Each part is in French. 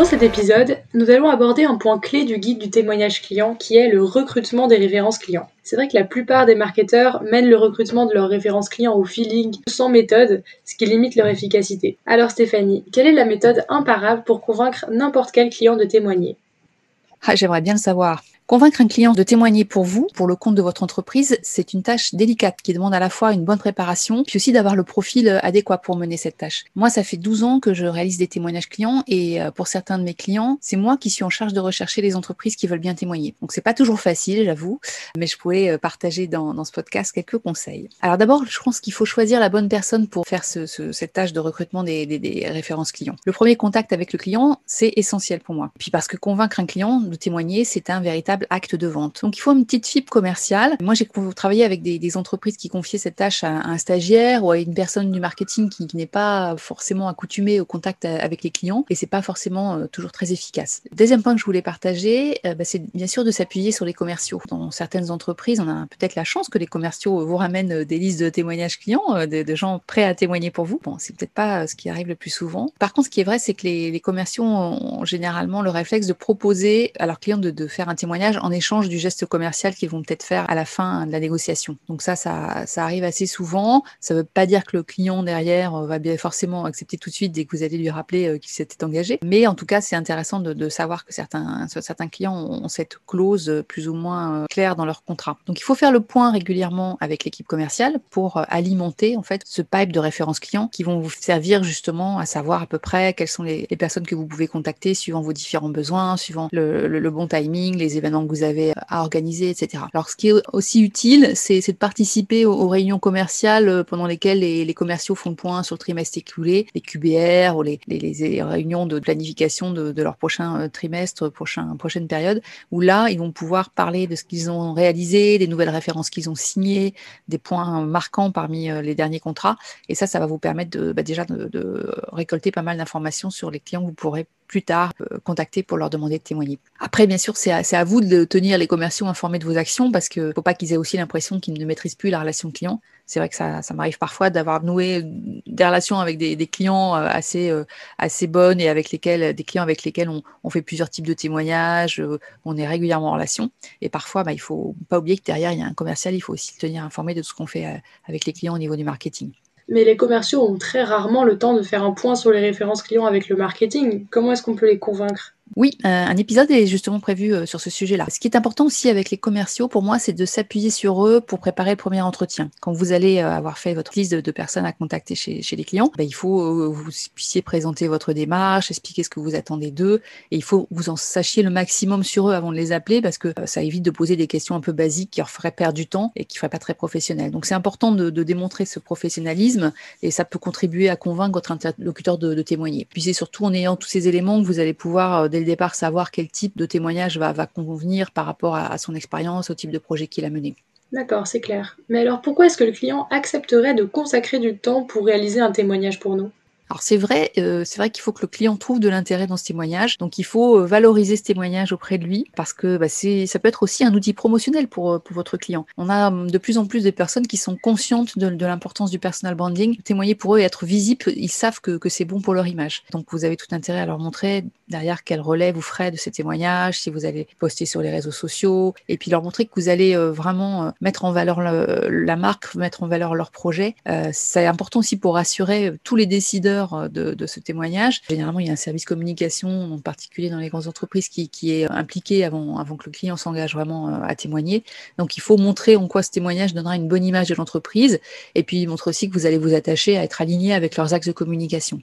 Dans cet épisode, nous allons aborder un point clé du guide du témoignage client qui est le recrutement des références clients. C'est vrai que la plupart des marketeurs mènent le recrutement de leurs références clients au feeling, sans méthode, ce qui limite leur efficacité. Alors Stéphanie, quelle est la méthode imparable pour convaincre n'importe quel client de témoigner? Ah, J'aimerais bien le savoir. Convaincre un client de témoigner pour vous, pour le compte de votre entreprise, c'est une tâche délicate qui demande à la fois une bonne préparation, puis aussi d'avoir le profil euh, adéquat pour mener cette tâche. Moi, ça fait 12 ans que je réalise des témoignages clients et euh, pour certains de mes clients, c'est moi qui suis en charge de rechercher les entreprises qui veulent bien témoigner. Donc, c'est pas toujours facile, j'avoue, mais je pourrais euh, partager dans, dans, ce podcast quelques conseils. Alors d'abord, je pense qu'il faut choisir la bonne personne pour faire ce, ce, cette tâche de recrutement des, des, des références clients. Le premier contact avec le client, c'est essentiel pour moi. Puis parce que convaincre un client de témoigner, c'est un véritable acte de vente. Donc il faut une petite fibre commerciale. Moi, j'ai travaillé avec des, entreprises qui confiaient cette tâche à, un stagiaire ou à une personne du marketing qui, n'est pas forcément accoutumée au contact avec les clients et c'est pas forcément euh, toujours très efficace. Deuxième point que je voulais partager, euh, bah, c'est bien sûr de s'appuyer sur les commerciaux. Dans certaines entreprises, on a peut-être la chance que les commerciaux vous ramènent des listes de témoignages clients, euh, de, gens prêts à témoigner pour vous. Bon, c'est peut-être pas ce qui arrive le plus souvent. Par contre, ce qui est vrai, c'est que les, commerciaux ont généralement le réflexe de proposer à leurs clients de faire un témoignage en échange du geste commercial qu'ils vont peut-être faire à la fin de la négociation. Donc ça, ça, ça arrive assez souvent. Ça ne veut pas dire que le client derrière va bien forcément accepter tout de suite dès que vous allez lui rappeler euh, qu'il s'était engagé. Mais en tout cas, c'est intéressant de, de, savoir que certains, certains clients ont cette clause plus ou moins euh, claire dans leur contrat. Donc il faut faire le point régulièrement avec l'équipe commerciale pour euh, alimenter en fait ce pipe de référence client qui vont vous servir justement à savoir à peu près quelles sont les, personnes que vous pouvez contacter suivant vos différents besoins, suivant le, le bon timing, les événements que vous avez à organiser, etc. Alors, ce qui est aussi utile, c'est de participer aux, réunions commerciales euh, pendant lesquelles les, commerciaux font le point sur le trimestre écoulé, les QBR ou les, réunions de planification de, leur prochain euh, trimestre, prochain, prochaine période, où là, ils vont pouvoir parler de ce qu'ils ont réalisé, des nouvelles références qu'ils ont signées, des points marquants parmi euh, les derniers contrats. Et ça, ça va vous permettre de, bah, déjà de, de récolter pas mal d'informations sur les clients que vous pourrez plus tard euh, contacter pour leur demander de témoigner. Après, bien sûr, c'est à, vous de tenir les commerciaux informés de vos actions parce qu'il ne faut pas qu'ils aient aussi l'impression qu'ils ne maîtrisent plus la relation client. C'est vrai que ça, m'arrive parfois d'avoir noué des relations avec des, clients euh, assez, euh, assez bonnes et avec lesquels, des clients avec lesquels on, on fait plusieurs types de témoignages, on est régulièrement en relation. Et parfois, bah, il ne faut pas oublier que derrière, il y a un commercial, il faut aussi le tenir informé de tout ce qu'on fait avec les clients au niveau du marketing mais les commerciaux ont très rarement le temps de faire un point sur les références clients avec le marketing. Comment est-ce qu'on peut les convaincre? Oui, euh, un épisode est justement prévu euh, sur ce sujet-là. Ce qui est important aussi avec les commerciaux, pour moi, c'est de s'appuyer sur eux pour préparer le premier entretien. Quand vous allez euh, avoir fait votre liste de, personnes à contacter chez, les clients, ben, il faut que vous puissiez présenter votre démarche, expliquer ce que vous attendez d'eux, et il faut que vous en sachiez le maximum sur eux avant de les appeler, parce que ça évite de poser des questions un peu basiques qui leur feraient perdre du temps et qui ne feraient pas très professionnel. Donc c'est important de, de, démontrer ce professionnalisme, et ça peut contribuer à convaincre votre interlocuteur de, de témoigner. Puis c'est surtout en ayant tous ces éléments que vous allez pouvoir le départ savoir quel type de témoignage va, va convenir par rapport à, à son expérience, au type de projet qu'il a mené. D'accord, c'est clair. Mais alors pourquoi est-ce que le client accepterait de consacrer du temps pour réaliser un témoignage pour nous? Alors c'est vrai, euh, c'est vrai qu'il faut que le client trouve de l'intérêt dans ce témoignage. Donc il faut euh, valoriser ce témoignage auprès de lui parce que bah, c'est, ça peut être aussi un outil promotionnel pour, euh, pour votre client. On a hum, de plus en plus de personnes qui sont conscientes de, de l'importance du personal branding. Témoigner pour eux et être visible, ils savent que, que c'est bon pour leur image. Donc vous avez tout intérêt à leur montrer derrière quel relais vous ferez de ces témoignages, si vous allez poster sur les réseaux sociaux, et puis leur montrer que vous allez vraiment mettre en valeur le, la marque, mettre en valeur leur projet. Euh, c'est important aussi pour rassurer tous les décideurs euh, de, de, ce témoignage. Généralement, il y a un service communication, en particulier dans les grandes entreprises, qui, qui est impliqué avant, avant que le client s'engage vraiment euh, à témoigner. Donc, il faut montrer en quoi ce témoignage donnera une bonne image de l'entreprise, et puis il aussi que vous allez vous attacher à être aligné avec leurs axes de communication.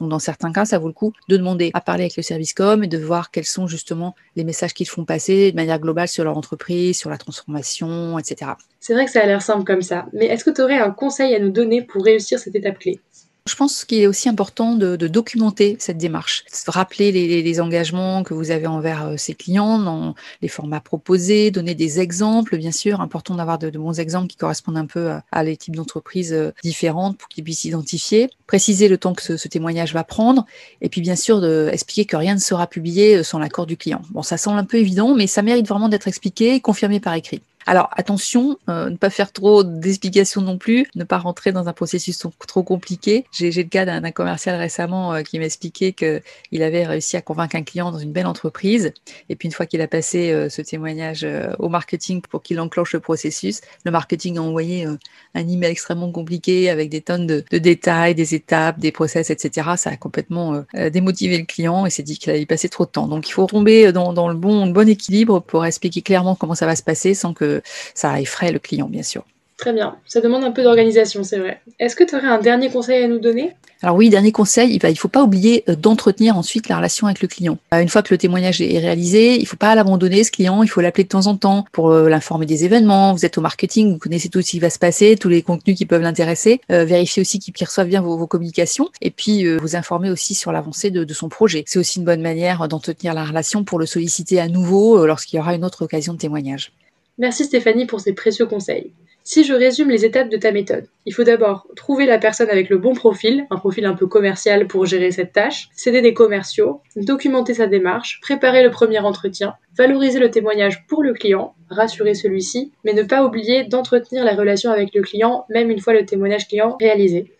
Donc, dans certains cas, ça vaut le coup de demander à parler avec le service com et de voir quels sont justement les messages qu'ils font passer de manière globale sur leur entreprise, sur la transformation, etc. C'est vrai que ça a l'air simple comme ça, mais est-ce que tu aurais un conseil à nous donner pour réussir cette étape clé? Je pense qu'il est aussi important de, documenter cette démarche, rappeler les, engagements que vous avez envers euh, ces clients dans les formats proposés, donner des exemples, bien sûr, important d'avoir de, bons exemples qui correspondent un peu à, les types d'entreprises euh, différentes pour qu'ils puissent s'identifier, préciser le temps que ce, ce, témoignage va prendre, et puis bien sûr de expliquer que rien ne sera publié euh, sans l'accord du client. Bon, ça semble un peu évident, mais ça mérite vraiment d'être expliqué et confirmé par écrit. Alors attention, ne pas faire trop d'explications non plus, ne pas rentrer dans un processus trop compliqué. J'ai le cas d'un commercial récemment qui m'expliquait qu'il avait réussi à convaincre un client dans une belle entreprise. Et puis une fois qu'il a passé ce témoignage au marketing pour qu'il enclenche le processus, le marketing a envoyé un email extrêmement compliqué avec des tonnes de, détails, des étapes, des process, etc. Ça a complètement démotivé le client et s'est dit qu'il allait y passer trop de temps. Donc il faut tomber dans, le bon équilibre pour expliquer clairement comment ça va se passer sans que ça effraie le client, bien sûr. Très bien. Ça demande un peu d'organisation, c'est vrai. Est-ce que tu aurais un dernier conseil à nous donner? Alors oui, dernier conseil, il ne faut pas oublier euh, d'entretenir ensuite la relation avec le client. Euh, une fois que le témoignage est réalisé, il ne faut pas l'abandonner, ce client, il faut l'appeler de temps en temps pour euh, l'informer des événements. Vous êtes au marketing, vous connaissez tout ce qui va se passer, tous les contenus qui peuvent l'intéresser. vérifiez aussi qu'il reçoive bien vos, communications et puis vous informer aussi sur l'avancée de, de, son projet. C'est aussi une bonne manière d'entretenir la relation pour le solliciter à nouveau lorsqu'il y aura une autre occasion de témoignage. Merci Stéphanie pour ces précieux conseils. Si je résume les étapes de ta méthode, il faut d'abord trouver la personne avec le bon profil, un profil un peu commercial pour gérer cette tâche, céder des commerciaux, documenter sa démarche, préparer le premier entretien, valoriser le témoignage pour le client, rassurer celui-ci, mais ne pas oublier d'entretenir la relation avec le client même une fois le témoignage client réalisé.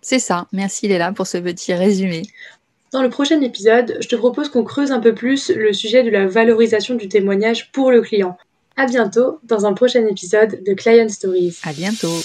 C'est ça, merci Léla pour ce petit résumé. Dans le prochain épisode, je te propose qu'on creuse un peu plus le sujet de la valorisation du témoignage pour le client. À bientôt dans un prochain épisode de Client Stories. À bientôt.